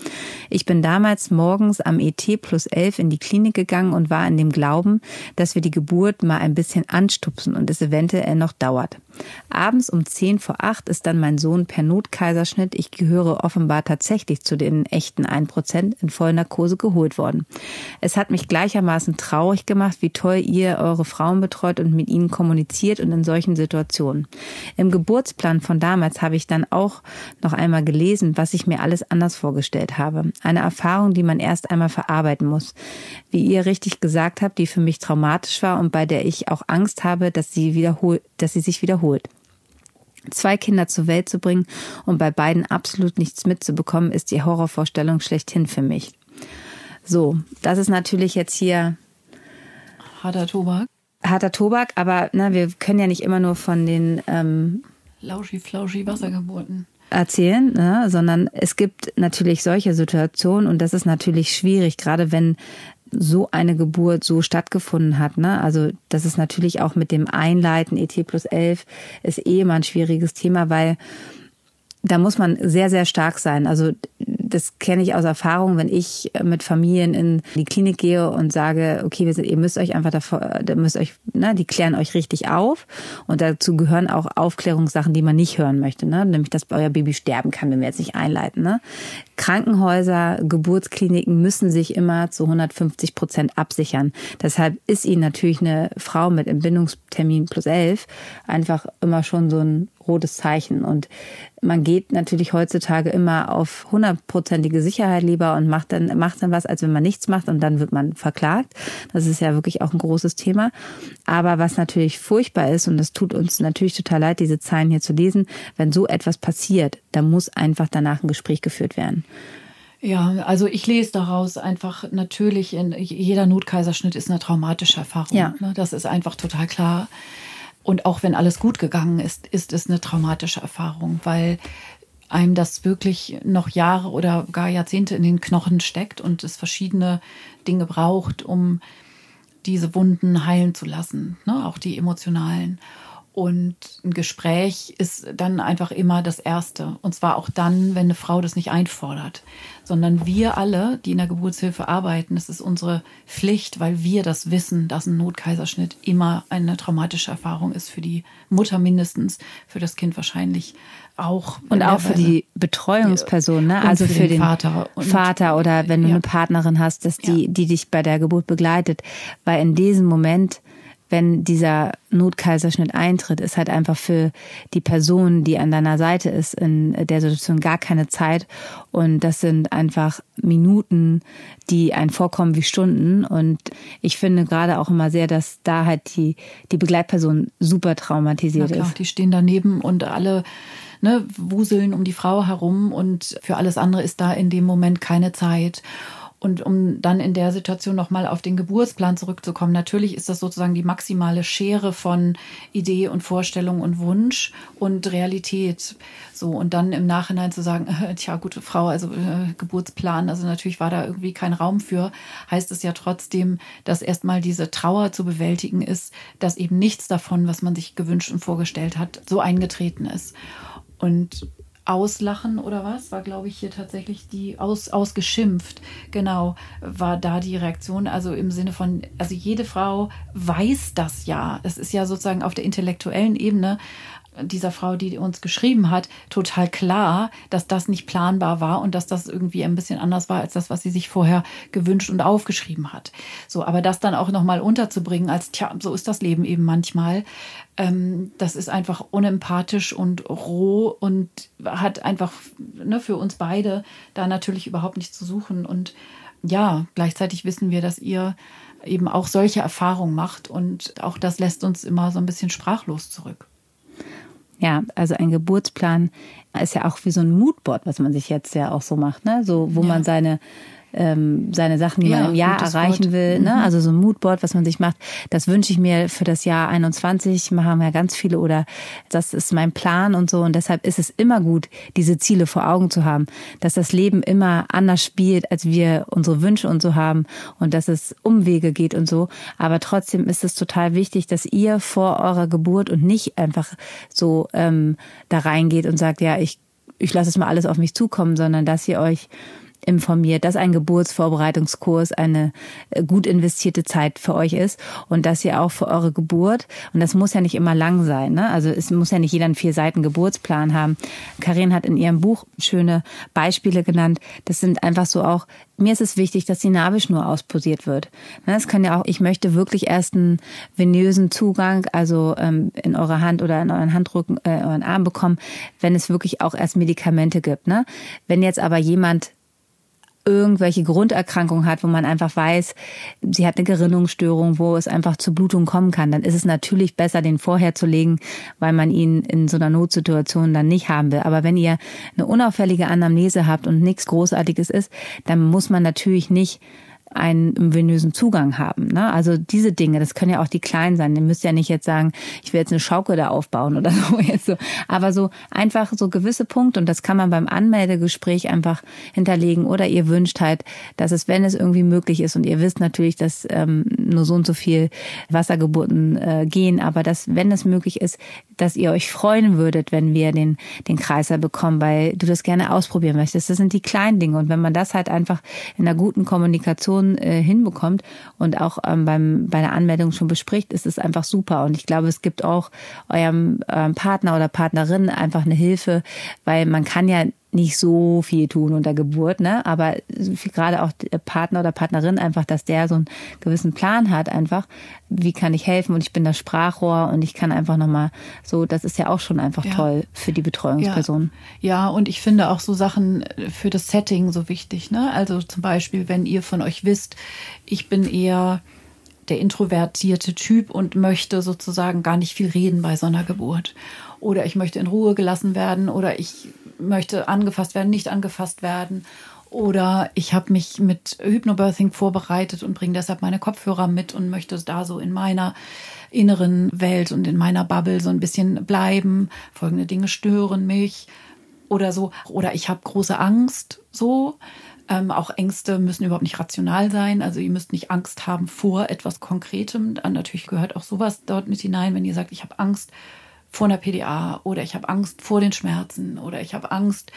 Ich bin damals morgens am ET plus 11 in die Klinik gegangen und war in dem Glauben, dass wir die Geburt mal ein bisschen anstupsen und es eventuell noch dauert. Abends um 10 vor 8 ist dann mein Sohn per Notkaiserschnitt, ich gehöre offenbar tatsächlich zu den echten 1% in Vollnarkose geholt worden. Es hat mich gleichermaßen traurig gemacht, wie toll ihr eure Frauen betreut und mit ihnen kommuniziert und in solchen Situationen. Im Geburtsplan von damals habe ich dann auch noch einmal gelesen, was ich mir alles anders vorgestellt habe. Eine Erfahrung, die man erst einmal verarbeiten muss. Wie ihr richtig gesagt habt, die für mich traumatisch war und bei der ich auch Angst habe, dass sie wiederholt, dass sie sich wiederholt. Zwei Kinder zur Welt zu bringen und bei beiden absolut nichts mitzubekommen, ist die Horrorvorstellung schlechthin für mich. So, das ist natürlich jetzt hier harter Tobak. Harter Tobak, aber na, wir können ja nicht immer nur von den ähm, lauschi flauschi Wassergeburten erzählen, ne? sondern es gibt natürlich solche Situationen und das ist natürlich schwierig, gerade wenn so eine Geburt so stattgefunden hat. Ne? Also das ist natürlich auch mit dem Einleiten ET plus 11 ist eh immer ein schwieriges Thema, weil da muss man sehr, sehr stark sein. Also das kenne ich aus Erfahrung, wenn ich mit Familien in die Klinik gehe und sage, okay, sind, ihr müsst euch einfach davor, da müsst euch, ne, die klären euch richtig auf. Und dazu gehören auch Aufklärungssachen, die man nicht hören möchte, ne? Nämlich, dass euer Baby sterben kann, wenn wir jetzt nicht einleiten. Ne? Krankenhäuser, Geburtskliniken müssen sich immer zu 150 Prozent absichern. Deshalb ist ihnen natürlich eine Frau mit Entbindungstermin plus 11 einfach immer schon so ein rotes Zeichen. Und man geht natürlich heutzutage immer auf hundertprozentige Sicherheit lieber und macht dann, macht dann was, als wenn man nichts macht und dann wird man verklagt. Das ist ja wirklich auch ein großes Thema. Aber was natürlich furchtbar ist, und das tut uns natürlich total leid, diese Zeilen hier zu lesen, wenn so etwas passiert, dann muss einfach danach ein Gespräch geführt werden. Ja, also ich lese daraus einfach natürlich, in, jeder Notkaiserschnitt ist eine traumatische Erfahrung. Ja. Ne? Das ist einfach total klar. Und auch wenn alles gut gegangen ist, ist es eine traumatische Erfahrung, weil einem das wirklich noch Jahre oder gar Jahrzehnte in den Knochen steckt und es verschiedene Dinge braucht, um diese Wunden heilen zu lassen, ne? auch die emotionalen. Und ein Gespräch ist dann einfach immer das Erste. Und zwar auch dann, wenn eine Frau das nicht einfordert. Sondern wir alle, die in der Geburtshilfe arbeiten, es ist unsere Pflicht, weil wir das wissen, dass ein Notkaiserschnitt immer eine traumatische Erfahrung ist für die Mutter mindestens, für das Kind wahrscheinlich auch. Und auch für die Betreuungsperson, ne? also für, für den, Vater. Vater oder wenn du ja. eine Partnerin hast, dass die, die dich bei der Geburt begleitet. Weil in diesem Moment wenn dieser Notkaiserschnitt eintritt, ist halt einfach für die Person, die an deiner Seite ist, in der Situation gar keine Zeit. Und das sind einfach Minuten, die einen vorkommen wie Stunden. Und ich finde gerade auch immer sehr, dass da halt die, die Begleitperson super traumatisiert Na klar, ist. Die stehen daneben und alle ne, wuseln um die Frau herum und für alles andere ist da in dem Moment keine Zeit. Und um dann in der Situation nochmal auf den Geburtsplan zurückzukommen, natürlich ist das sozusagen die maximale Schere von Idee und Vorstellung und Wunsch und Realität. So, und dann im Nachhinein zu sagen, äh, tja, gute Frau, also äh, Geburtsplan, also natürlich war da irgendwie kein Raum für, heißt es ja trotzdem, dass erstmal diese Trauer zu bewältigen ist, dass eben nichts davon, was man sich gewünscht und vorgestellt hat, so eingetreten ist. Und Auslachen oder was, war, glaube ich, hier tatsächlich die aus, ausgeschimpft. Genau, war da die Reaktion. Also im Sinne von, also jede Frau weiß das ja. Es ist ja sozusagen auf der intellektuellen Ebene dieser Frau, die uns geschrieben hat, total klar, dass das nicht planbar war und dass das irgendwie ein bisschen anders war als das, was sie sich vorher gewünscht und aufgeschrieben hat. So, aber das dann auch nochmal unterzubringen als, tja, so ist das Leben eben manchmal, ähm, das ist einfach unempathisch und roh und hat einfach ne, für uns beide da natürlich überhaupt nichts zu suchen. Und ja, gleichzeitig wissen wir, dass ihr eben auch solche Erfahrungen macht und auch das lässt uns immer so ein bisschen sprachlos zurück. Ja, also ein Geburtsplan ist ja auch wie so ein Moodboard, was man sich jetzt ja auch so macht, ne? So, wo ja. man seine ähm, seine Sachen, die ja, man im Jahr erreichen Wort. will. Ne? Mhm. Also so ein Moodboard, was man sich macht, das wünsche ich mir für das Jahr 21. Machen wir ganz viele oder das ist mein Plan und so. Und deshalb ist es immer gut, diese Ziele vor Augen zu haben, dass das Leben immer anders spielt, als wir unsere Wünsche und so haben und dass es Umwege geht und so. Aber trotzdem ist es total wichtig, dass ihr vor eurer Geburt und nicht einfach so ähm, da reingeht und sagt, ja, ich ich lasse es mal alles auf mich zukommen, sondern dass ihr euch informiert, dass ein Geburtsvorbereitungskurs eine äh, gut investierte Zeit für euch ist und dass ihr auch für eure Geburt, und das muss ja nicht immer lang sein, ne? also es muss ja nicht jeder einen vier Seiten Geburtsplan haben. Karin hat in ihrem Buch schöne Beispiele genannt. Das sind einfach so auch, mir ist es wichtig, dass die Nabelschnur ausposiert wird. Es kann ja auch, ich möchte wirklich erst einen venösen Zugang, also ähm, in eurer Hand oder in euren Handrücken, äh, euren Arm bekommen, wenn es wirklich auch erst Medikamente gibt. Ne? Wenn jetzt aber jemand irgendwelche Grunderkrankungen hat, wo man einfach weiß, sie hat eine Gerinnungsstörung, wo es einfach zu Blutung kommen kann, dann ist es natürlich besser, den vorher zu legen, weil man ihn in so einer Notsituation dann nicht haben will. Aber wenn ihr eine unauffällige Anamnese habt und nichts Großartiges ist, dann muss man natürlich nicht einen venösen Zugang haben. Ne? Also diese Dinge, das können ja auch die kleinen sein. Ihr müsst ja nicht jetzt sagen, ich will jetzt eine Schaukel da aufbauen oder so. Jetzt so. Aber so einfach so gewisse Punkte und das kann man beim Anmeldegespräch einfach hinterlegen oder ihr wünscht halt, dass es, wenn es irgendwie möglich ist und ihr wisst natürlich, dass ähm, nur so und so viel Wassergeburten äh, gehen, aber dass, wenn es möglich ist, dass ihr euch freuen würdet, wenn wir den, den Kreiser bekommen, weil du das gerne ausprobieren möchtest. Das sind die kleinen Dinge. Und wenn man das halt einfach in einer guten Kommunikation äh, hinbekommt und auch ähm, beim, bei der Anmeldung schon bespricht, ist es einfach super. Und ich glaube, es gibt auch eurem ähm, Partner oder Partnerin einfach eine Hilfe, weil man kann ja nicht so viel tun unter Geburt, ne? Aber gerade auch der Partner oder Partnerin einfach, dass der so einen gewissen Plan hat, einfach, wie kann ich helfen und ich bin das Sprachrohr und ich kann einfach nochmal so, das ist ja auch schon einfach ja. toll für die Betreuungsperson. Ja. ja, und ich finde auch so Sachen für das Setting so wichtig, ne? Also zum Beispiel, wenn ihr von euch wisst, ich bin eher der introvertierte Typ und möchte sozusagen gar nicht viel reden bei so einer Geburt. Oder ich möchte in Ruhe gelassen werden oder ich möchte angefasst werden, nicht angefasst werden. Oder ich habe mich mit Hypnobirthing vorbereitet und bringe deshalb meine Kopfhörer mit und möchte da so in meiner inneren Welt und in meiner Bubble so ein bisschen bleiben. Folgende Dinge stören mich oder so. Oder ich habe große Angst so. Ähm, auch Ängste müssen überhaupt nicht rational sein. Also ihr müsst nicht Angst haben vor etwas Konkretem. Dann natürlich gehört auch sowas dort mit hinein, wenn ihr sagt, ich habe Angst vor einer PDA oder ich habe Angst vor den Schmerzen oder ich habe Angst,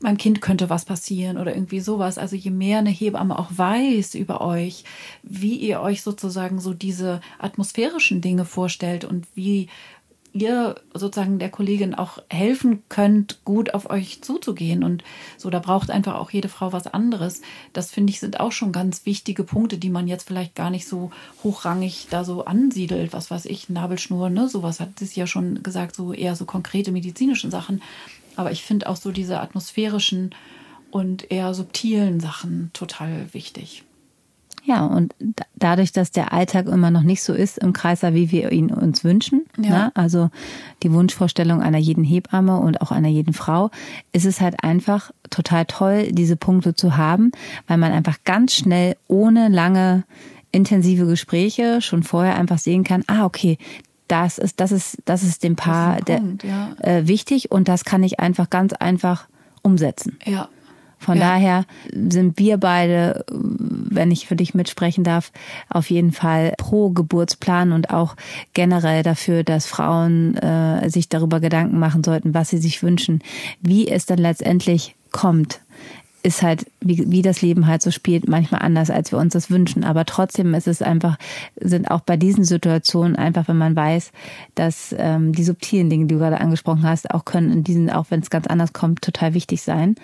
meinem Kind könnte was passieren oder irgendwie sowas. Also je mehr eine Hebamme auch weiß über euch, wie ihr euch sozusagen so diese atmosphärischen Dinge vorstellt und wie ihr sozusagen der Kollegin auch helfen könnt, gut auf euch zuzugehen. Und so, da braucht einfach auch jede Frau was anderes. Das finde ich sind auch schon ganz wichtige Punkte, die man jetzt vielleicht gar nicht so hochrangig da so ansiedelt. Was weiß ich, Nabelschnur, ne? Sowas hat sie ja schon gesagt, so eher so konkrete medizinische Sachen. Aber ich finde auch so diese atmosphärischen und eher subtilen Sachen total wichtig. Ja, und dadurch, dass der Alltag immer noch nicht so ist im Kreiser, wie wir ihn uns wünschen, ja. ne? also die Wunschvorstellung einer jeden Hebamme und auch einer jeden Frau, ist es halt einfach total toll, diese Punkte zu haben, weil man einfach ganz schnell ohne lange intensive Gespräche schon vorher einfach sehen kann, ah, okay, das ist, das ist, das ist dem Paar ist Punkt, der, ja. äh, wichtig und das kann ich einfach ganz einfach umsetzen. Ja, von ja. daher sind wir beide, wenn ich für dich mitsprechen darf, auf jeden Fall pro Geburtsplan und auch generell dafür, dass Frauen äh, sich darüber Gedanken machen sollten, was sie sich wünschen, wie es dann letztendlich kommt ist halt, wie, wie das Leben halt so spielt, manchmal anders, als wir uns das wünschen. Aber trotzdem ist es einfach, sind auch bei diesen Situationen einfach, wenn man weiß, dass ähm, die subtilen Dinge, die du gerade angesprochen hast, auch können in diesen, auch wenn es ganz anders kommt, total wichtig sein.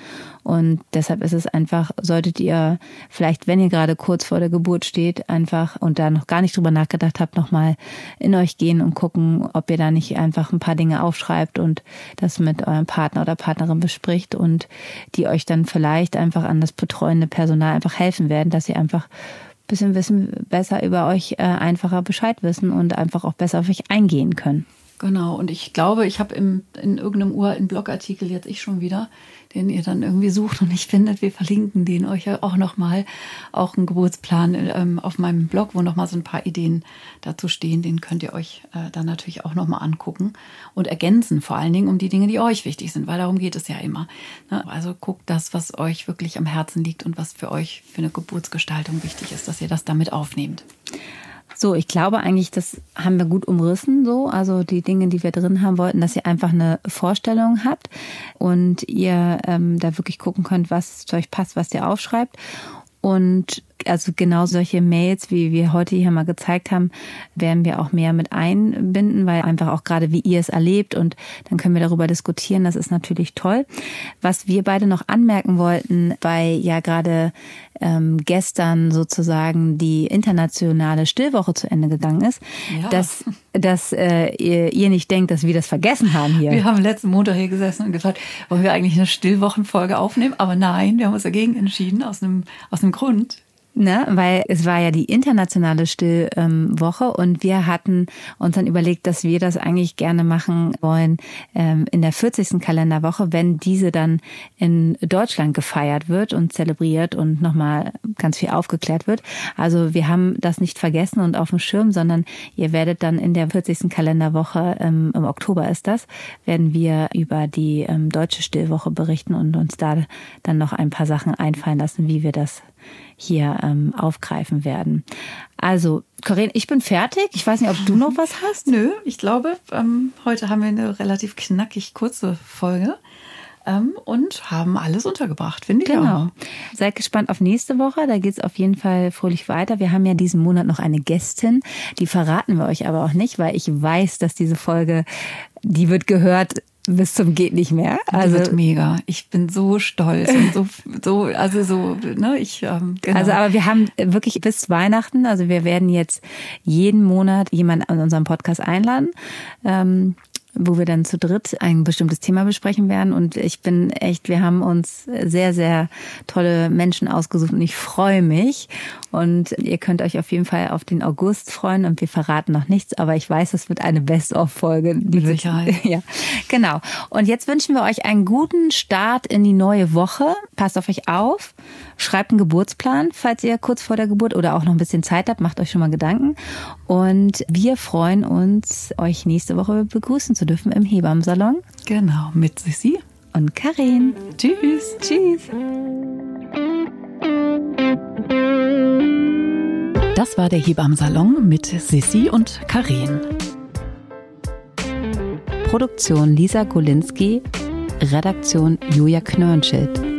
Und deshalb ist es einfach, solltet ihr vielleicht, wenn ihr gerade kurz vor der Geburt steht, einfach und da noch gar nicht drüber nachgedacht habt, nochmal in euch gehen und gucken, ob ihr da nicht einfach ein paar Dinge aufschreibt und das mit eurem Partner oder Partnerin bespricht und die euch dann vielleicht vielleicht einfach an das betreuende Personal einfach helfen werden, dass sie einfach ein bisschen wissen, besser über euch äh, einfacher Bescheid wissen und einfach auch besser auf euch eingehen können. Genau, und ich glaube, ich habe in irgendeinem uralten Blogartikel jetzt ich schon wieder, den ihr dann irgendwie sucht und nicht findet. Wir verlinken den euch ja auch nochmal, auch einen Geburtsplan ähm, auf meinem Blog, wo nochmal so ein paar Ideen dazu stehen. Den könnt ihr euch äh, dann natürlich auch nochmal angucken und ergänzen, vor allen Dingen um die Dinge, die euch wichtig sind, weil darum geht es ja immer. Ne? Also guckt das, was euch wirklich am Herzen liegt und was für euch für eine Geburtsgestaltung wichtig ist, dass ihr das damit aufnehmt. So, ich glaube eigentlich, das haben wir gut umrissen, so. Also die Dinge, die wir drin haben wollten, dass ihr einfach eine Vorstellung habt und ihr ähm, da wirklich gucken könnt, was zu euch passt, was ihr aufschreibt. Und also genau solche Mails, wie wir heute hier mal gezeigt haben, werden wir auch mehr mit einbinden, weil einfach auch gerade wie ihr es erlebt und dann können wir darüber diskutieren. Das ist natürlich toll. Was wir beide noch anmerken wollten, weil ja gerade ähm, gestern sozusagen die internationale Stillwoche zu Ende gegangen ist, ja. dass, dass äh, ihr, ihr nicht denkt, dass wir das vergessen haben hier. Wir haben letzten Montag hier gesessen und gefragt, wollen wir eigentlich eine Stillwochenfolge aufnehmen? Aber nein, wir haben uns dagegen entschieden, aus einem, aus einem Grund ne, weil es war ja die internationale Stillwoche und wir hatten uns dann überlegt, dass wir das eigentlich gerne machen wollen ähm, in der 40. Kalenderwoche, wenn diese dann in Deutschland gefeiert wird und zelebriert und nochmal ganz viel aufgeklärt wird. Also wir haben das nicht vergessen und auf dem Schirm, sondern ihr werdet dann in der 40. Kalenderwoche, ähm, im Oktober ist das, werden wir über die ähm, deutsche Stillwoche berichten und uns da dann noch ein paar Sachen einfallen lassen, wie wir das hier ähm, aufgreifen werden. Also, Corinne, ich bin fertig. Ich weiß nicht, ob du noch was hast. Nö, ich glaube, ähm, heute haben wir eine relativ knackig kurze Folge ähm, und haben alles untergebracht, finde ich genau. auch. Seid gespannt auf nächste Woche. Da geht es auf jeden Fall fröhlich weiter. Wir haben ja diesen Monat noch eine Gästin. Die verraten wir euch aber auch nicht, weil ich weiß, dass diese Folge, die wird gehört bis zum geht nicht mehr. Also wird mega. Ich bin so stolz und so so also so ne ich ähm, genau. Also aber wir haben wirklich bis Weihnachten, also wir werden jetzt jeden Monat jemanden an unserem Podcast einladen. Ähm, wo wir dann zu dritt ein bestimmtes Thema besprechen werden. Und ich bin echt, wir haben uns sehr, sehr tolle Menschen ausgesucht und ich freue mich. Und ihr könnt euch auf jeden Fall auf den August freuen und wir verraten noch nichts, aber ich weiß, es wird eine Best-of-Folge. Mit Sicherheit. Ja, genau. Und jetzt wünschen wir euch einen guten Start in die neue Woche. Passt auf euch auf. Schreibt einen Geburtsplan, falls ihr kurz vor der Geburt oder auch noch ein bisschen Zeit habt. Macht euch schon mal Gedanken. Und wir freuen uns, euch nächste Woche begrüßen zu dürfen im Hebammsalon. Genau, mit Sissi und Karin. Tschüss. Tschüss. Das war der Hebammsalon mit Sissi und Karin. Produktion Lisa Golinski, Redaktion Julia Knörnschild.